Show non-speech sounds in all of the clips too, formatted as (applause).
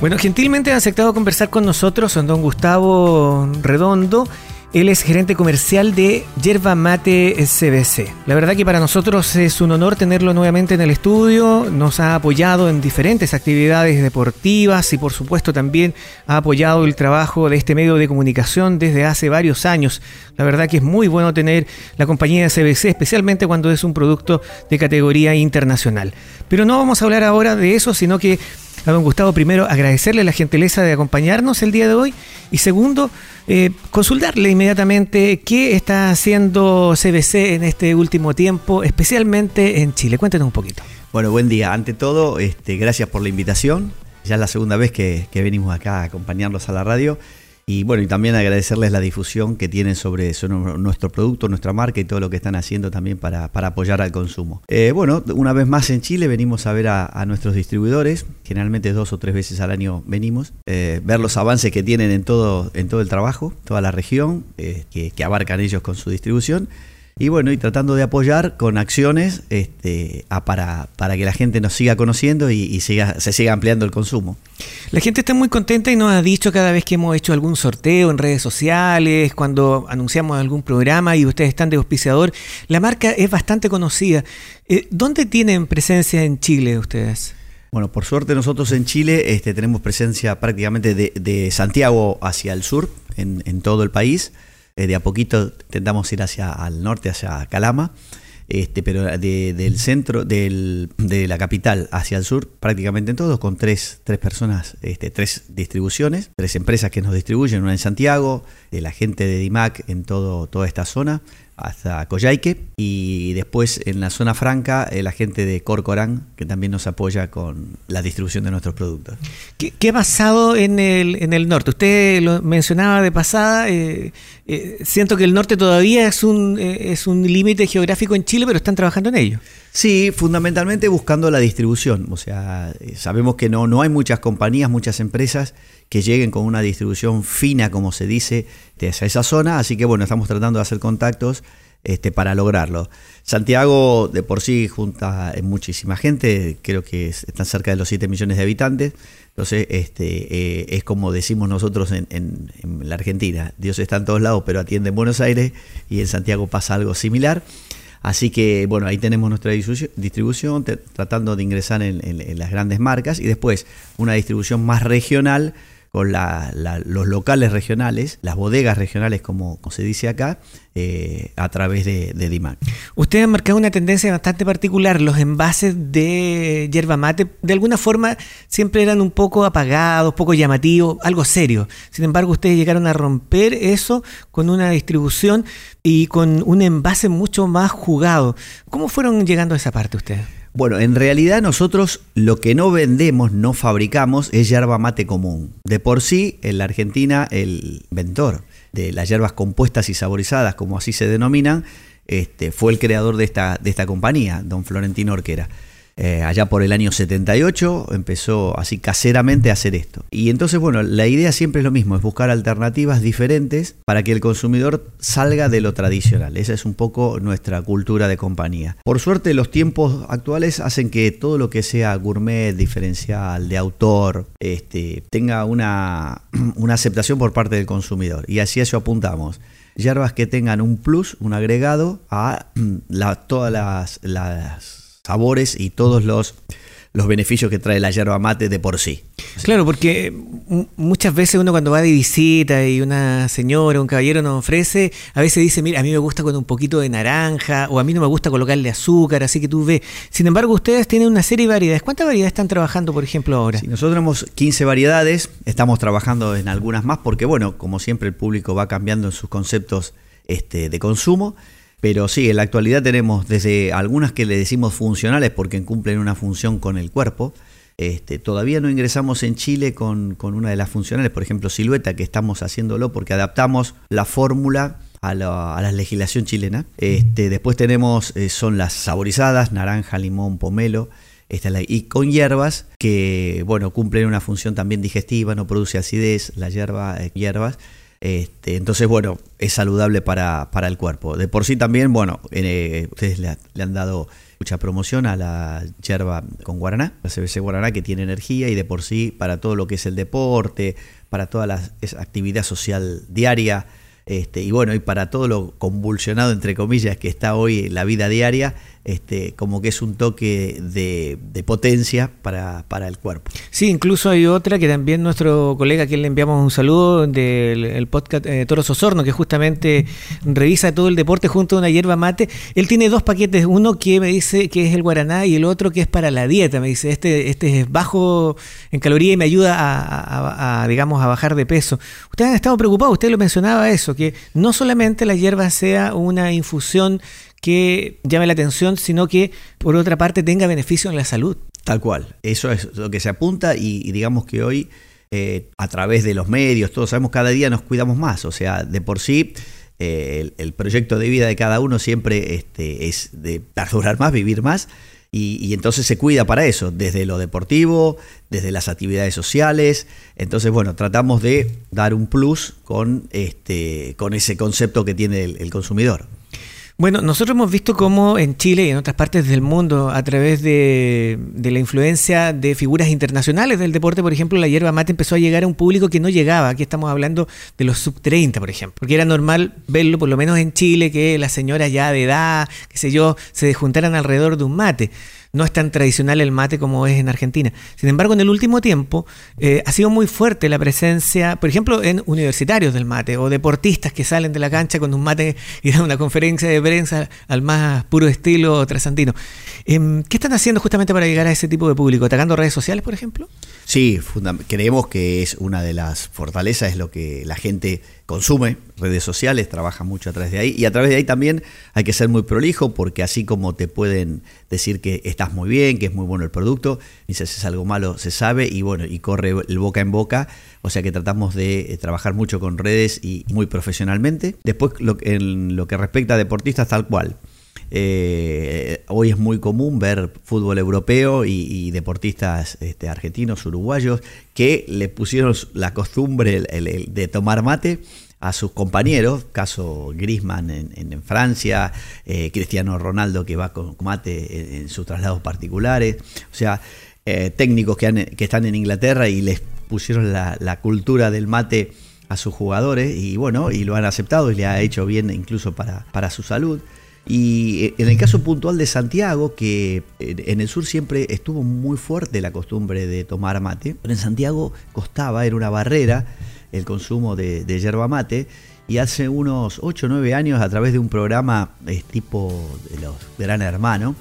Bueno, gentilmente ha aceptado conversar con nosotros son don Gustavo Redondo. Él es gerente comercial de Yerba Mate CBC. La verdad que para nosotros es un honor tenerlo nuevamente en el estudio. Nos ha apoyado en diferentes actividades deportivas y por supuesto también ha apoyado el trabajo de este medio de comunicación desde hace varios años. La verdad que es muy bueno tener la compañía de CBC, especialmente cuando es un producto de categoría internacional. Pero no vamos a hablar ahora de eso, sino que a don Gustavo, primero agradecerle la gentileza de acompañarnos el día de hoy y segundo, eh, consultarle inmediatamente qué está haciendo CBC en este último tiempo, especialmente en Chile. Cuéntenos un poquito. Bueno, buen día. Ante todo, este, gracias por la invitación. Ya es la segunda vez que, que venimos acá a acompañarlos a la radio. Y bueno, y también agradecerles la difusión que tienen sobre, nuestro producto, nuestra marca y todo lo que están haciendo también para, apoyar al consumo. Eh, bueno, una vez más en Chile venimos a ver a, nuestros distribuidores, generalmente dos o tres veces al año venimos, eh, ver los avances que tienen en todo, en todo el trabajo, toda la región, eh, que, que abarcan ellos con su distribución y bueno, y tratando de apoyar con acciones este, para, para que la gente nos siga conociendo y, siga, se siga ampliando el consumo. La gente está muy contenta y nos ha dicho cada vez que hemos hecho algún sorteo en redes sociales, cuando anunciamos algún programa y ustedes están de auspiciador, la marca es bastante conocida. Eh, ¿Dónde tienen presencia en Chile ustedes? Bueno, por suerte nosotros en Chile este, tenemos presencia prácticamente de, de Santiago hacia el sur, en, en todo el país. Eh, de a poquito intentamos ir hacia al norte, hacia Calama, este, pero del centro, de la capital hacia el sur, prácticamente en todos, con tres, tres personas, este, tres distribuciones, tres empresas que nos distribuyen, una en Santiago, la gente de DIMAC en todo, toda esta zona, hasta Coyhaique y después en la zona franca la gente de Corcorán que también nos apoya con la distribución de nuestros productos. ¿Qué, ha pasado en el, en el norte? Usted lo mencionaba de pasada, eh, eh, siento que el norte todavía es un, eh, es un límite geográfico en Chile, pero están trabajando en ello. Sí, fundamentalmente buscando la distribución. O sea, sabemos que no, no hay muchas compañías, muchas empresas que lleguen con una distribución fina, como se dice, de esa zona. Así que bueno, estamos tratando de hacer contactos este, para lograrlo. Santiago de por sí junta muchísima gente, creo que están cerca de los 7 millones de habitantes. Entonces, este, eh, es como decimos nosotros en, en, la Argentina, Dios está en todos lados, pero atiende en Buenos Aires y en Santiago pasa algo similar. Así que, bueno, ahí tenemos nuestra distribución, tratando de ingresar en, las grandes marcas y después una distribución más regional con los locales regionales, las bodegas regionales, como, se dice acá, eh, a través de, de, DIMAC. Usted ha marcado una tendencia bastante particular. Los envases de yerba mate, de alguna forma, siempre eran un poco apagados, poco llamativos, algo serio. Sin embargo, ustedes llegaron a romper eso con una distribución y con un envase mucho más jugado. ¿Cómo fueron llegando a esa parte ustedes? Bueno, en realidad nosotros lo que no vendemos, no fabricamos, es yerba mate común. De por sí, en la Argentina, el inventor de las hierbas compuestas y saborizadas, como así se denominan, este, fue el creador de esta, de esta compañía, don Florentino Orquera. Eh, allá por el año 78 empezó así caseramente a hacer esto. Y entonces, bueno, la idea siempre es lo mismo, es buscar alternativas diferentes para que el consumidor salga de lo tradicional. Esa es un poco nuestra cultura de compañía. Por suerte, los tiempos actuales hacen que todo lo que sea gourmet, diferencial, de autor, este, tenga una, (clears throat) una aceptación por parte del consumidor. Y así eso apuntamos hierbas que tengan un plus, un agregado a (clears throat) todas las, las sabores y todos los, los beneficios que trae la yerba mate de por sí. Claro, porque muchas veces uno cuando va de visita y una señora, un caballero nos ofrece, a veces dice, mira, a mí me gusta con un poquito de naranja o a mí no me gusta colocarle azúcar, así que tú ves. Sin embargo, ustedes tienen una serie de variedades. ¿Cuántas variedades están trabajando, por ejemplo, ahora? nosotros tenemos 15 variedades, estamos trabajando en algunas más porque, bueno, como siempre el público va cambiando en sus conceptos este, de consumo. Pero sí, en la actualidad tenemos desde algunas que le decimos funcionales porque cumplen una función con el cuerpo. Este, todavía no ingresamos en Chile con, una de las funcionales, por ejemplo, silueta, que estamos haciéndolo porque adaptamos la fórmula a la, legislación chilena. Este, después tenemos, eh, son las saborizadas, naranja, limón, pomelo. y con hierbas que, bueno, cumplen una función también digestiva, no produce acidez, la hierba, eh, hierbas este, entonces, bueno, es saludable para, el cuerpo. De por sí también, bueno, eh, ustedes le, han dado mucha promoción a la yerba con guaraná, la CBC guaraná que tiene energía y de por sí para todo lo que es el deporte, para toda la actividad social diaria, este, y bueno, y para todo lo convulsionado, entre comillas, que está hoy la vida diaria, este, como que es un toque de, potencia para, para, el cuerpo. Sí, incluso hay otra que también nuestro colega, a quien le enviamos un saludo, del podcast eh, Toros Osorno, que justamente revisa todo el deporte junto a una hierba mate. Él tiene dos paquetes, uno que me dice que es el guaraná y el otro que es para la dieta. Me dice, este, este es bajo en caloría y me ayuda a, a, digamos, a bajar de peso. Ustedes han estado preocupados, usted lo mencionaba eso, que no solamente la hierba sea una infusión que llame la atención, sino que por otra parte tenga beneficio en la salud. Tal cual, eso es lo que se apunta y, digamos que hoy eh, a través de los medios, todos sabemos cada día nos cuidamos más, o sea, de por sí eh, el, proyecto de vida de cada uno siempre este, es de (laughs) durar más, vivir más. Y, y, entonces se cuida para eso, desde lo deportivo, desde las actividades sociales. Entonces, bueno, tratamos de dar un plus con, este, con ese concepto que tiene el consumidor. Bueno, nosotros hemos visto cómo en Chile y en otras partes del mundo, a través de, la influencia de figuras internacionales del deporte, por ejemplo, la hierba mate empezó a llegar a un público que no llegaba. Aquí estamos hablando de los sub 30, por ejemplo. Porque era normal verlo, por lo menos en Chile, que las señoras ya de edad, qué sé yo, se juntaran alrededor de un mate no es tan tradicional el mate como es en Argentina. Sin embargo, en el último tiempo eh, ha sido muy fuerte la presencia, por ejemplo, en universitarios del mate o deportistas que salen de la cancha con un mate (laughs) y dan una conferencia de prensa al más puro estilo trasandino. Em, ¿Qué están haciendo justamente para llegar a ese tipo de público? ¿Atacando redes sociales, por ejemplo? Sí, creemos que es una de las fortalezas, es lo que la gente consume, redes sociales, trabaja mucho a través de ahí y a través de ahí también hay que ser muy prolijo porque así como te pueden decir que estás muy bien, que es muy bueno el producto, y si haces algo malo se sabe y bueno, y corre el boca en boca, o sea que tratamos de eh, trabajar mucho con redes y muy profesionalmente. Después en lo que respecta a deportistas tal cual. Eh, hoy es muy común ver fútbol europeo y, deportistas este, argentinos, uruguayos, que le pusieron la costumbre de tomar mate a sus compañeros, caso Grisman en, Francia, eh, Cristiano Ronaldo que va con mate en, sus traslados particulares, o sea, eh, técnicos que, que, están en Inglaterra y les pusieron la, cultura del mate a sus jugadores y bueno, y lo han aceptado y le ha hecho bien incluso para, para su salud. Y eh, en el caso puntual de Santiago, que en el sur siempre estuvo muy fuerte la costumbre de tomar mate, pero en Santiago costaba, era una barrera el consumo de, yerba mate. Y hace unos 8 o 9 años, a través de un programa tipo de los Gran Hermano,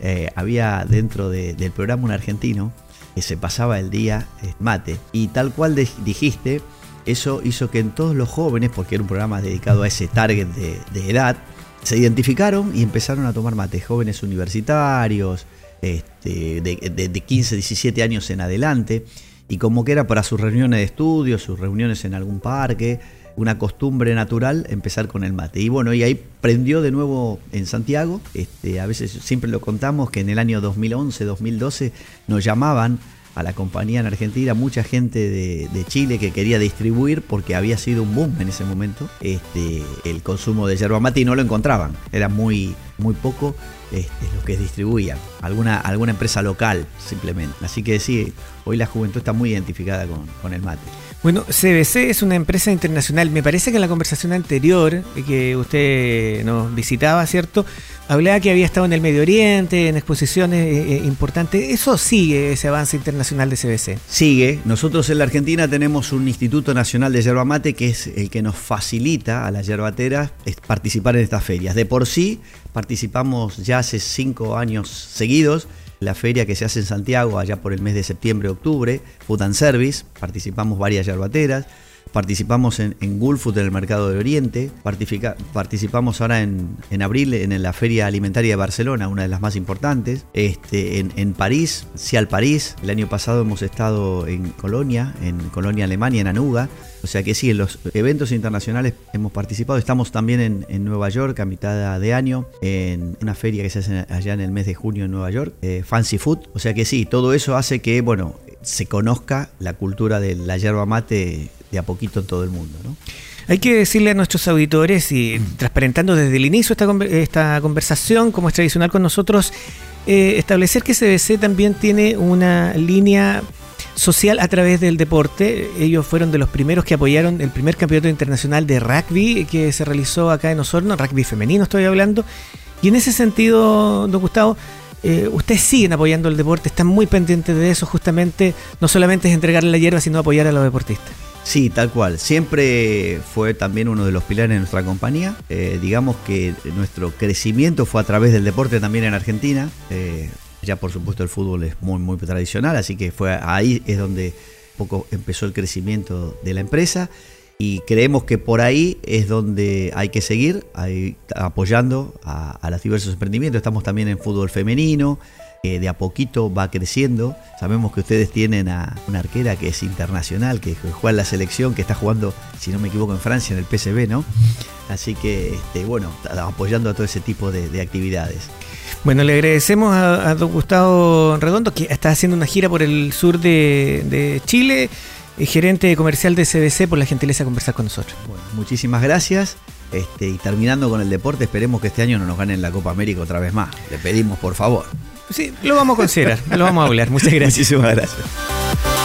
eh, había dentro del programa un argentino que se pasaba el día mate. Y tal cual dijiste, eso hizo que en todos los jóvenes, porque era un programa dedicado a ese target de edad, se identificaron y empezaron a tomar mate, jóvenes universitarios, este, de, 15, 17 años en adelante, y como que era para sus reuniones de estudio, sus reuniones en algún parque, una costumbre natural empezar con el mate. Y bueno, y ahí prendió de nuevo en Santiago, este, a veces siempre lo contamos que en el año 2011, 2012 nos llamaban a la compañía en Argentina, mucha gente de, Chile que quería distribuir porque había sido un boom en ese momento este, el consumo de yerba mate y no lo encontraban, era muy, muy poco este, lo que distribuían, alguna, alguna empresa local simplemente. Así que sí, hoy la juventud está muy identificada con, con el mate. Bueno, CBC es una empresa internacional. Me parece que en la conversación anterior que usted nos visitaba, ¿cierto? Hablaba que había estado en el Medio Oriente, en exposiciones eh, eh, importantes. ¿Eso sigue, ese avance internacional de CBC? Sigue. Nosotros en la Argentina tenemos un Instituto Nacional de Yerba Mate que es el que nos facilita a las yerbateras participar en estas ferias. De por sí, participamos ya hace cinco años seguidos la feria que se hace en Santiago allá por el mes de septiembre-octubre, Food and Service, participamos varias yerbateras, participamos en, en Gulfood en el mercado de Oriente, participamos ahora en, abril en la Feria Alimentaria de Barcelona, una de las más importantes, este, en, en París, Cial París, el año pasado hemos estado en Colonia, en Colonia, Alemania, en Anuga, o sea que sí, en los eventos internacionales hemos participado. Estamos también en, Nueva York a mitad de año, en una feria que se hace allá en el mes de junio en Nueva York, eh, Fancy Food. O sea que sí, todo eso hace que, bueno, se conozca la cultura de la yerba mate de a poquito en todo el mundo. Hay que decirle a nuestros auditores y transparentando desde el inicio esta, esta conversación, como es tradicional con nosotros, eh, establecer que CBC también tiene una línea social a través del deporte. Ellos fueron de los primeros que apoyaron el primer campeonato internacional de rugby que se realizó acá en Osorno, rugby femenino estoy hablando. Y en ese sentido, don Gustavo, eh, ustedes siguen apoyando el deporte, están muy pendientes de eso, justamente, no solamente es entregarle la hierba, sino apoyar a los deportistas. Sí, tal cual. Siempre fue también uno de los pilares de nuestra compañía. Eh, digamos que nuestro crecimiento fue a través del deporte también en Argentina. Eh, ya por supuesto el fútbol es muy, muy tradicional, así que fue ahí es donde poco empezó el crecimiento de la empresa y creemos que por ahí es donde hay que seguir apoyando a, los diversos emprendimientos. Estamos también en fútbol femenino, que de a poquito va creciendo. Sabemos que ustedes tienen a una arquera que es internacional, que juega en la selección, que está jugando, si no me equivoco, en Francia, en el PSV, ¿no? Así que, este, bueno, apoyando a todo ese tipo de, actividades. Bueno, le agradecemos a, don Gustavo Redondo, que está haciendo una gira por el sur de, de Chile gerente comercial de CBC, por la gentileza de conversar con nosotros. Bueno, muchísimas gracias. Este, y terminando con el deporte, esperemos que este año no nos ganen la Copa América otra vez más. Le pedimos, por favor. Sí, lo vamos a considerar, lo vamos a hablar. Muchas gracias. (laughs) Muchísimas gracias.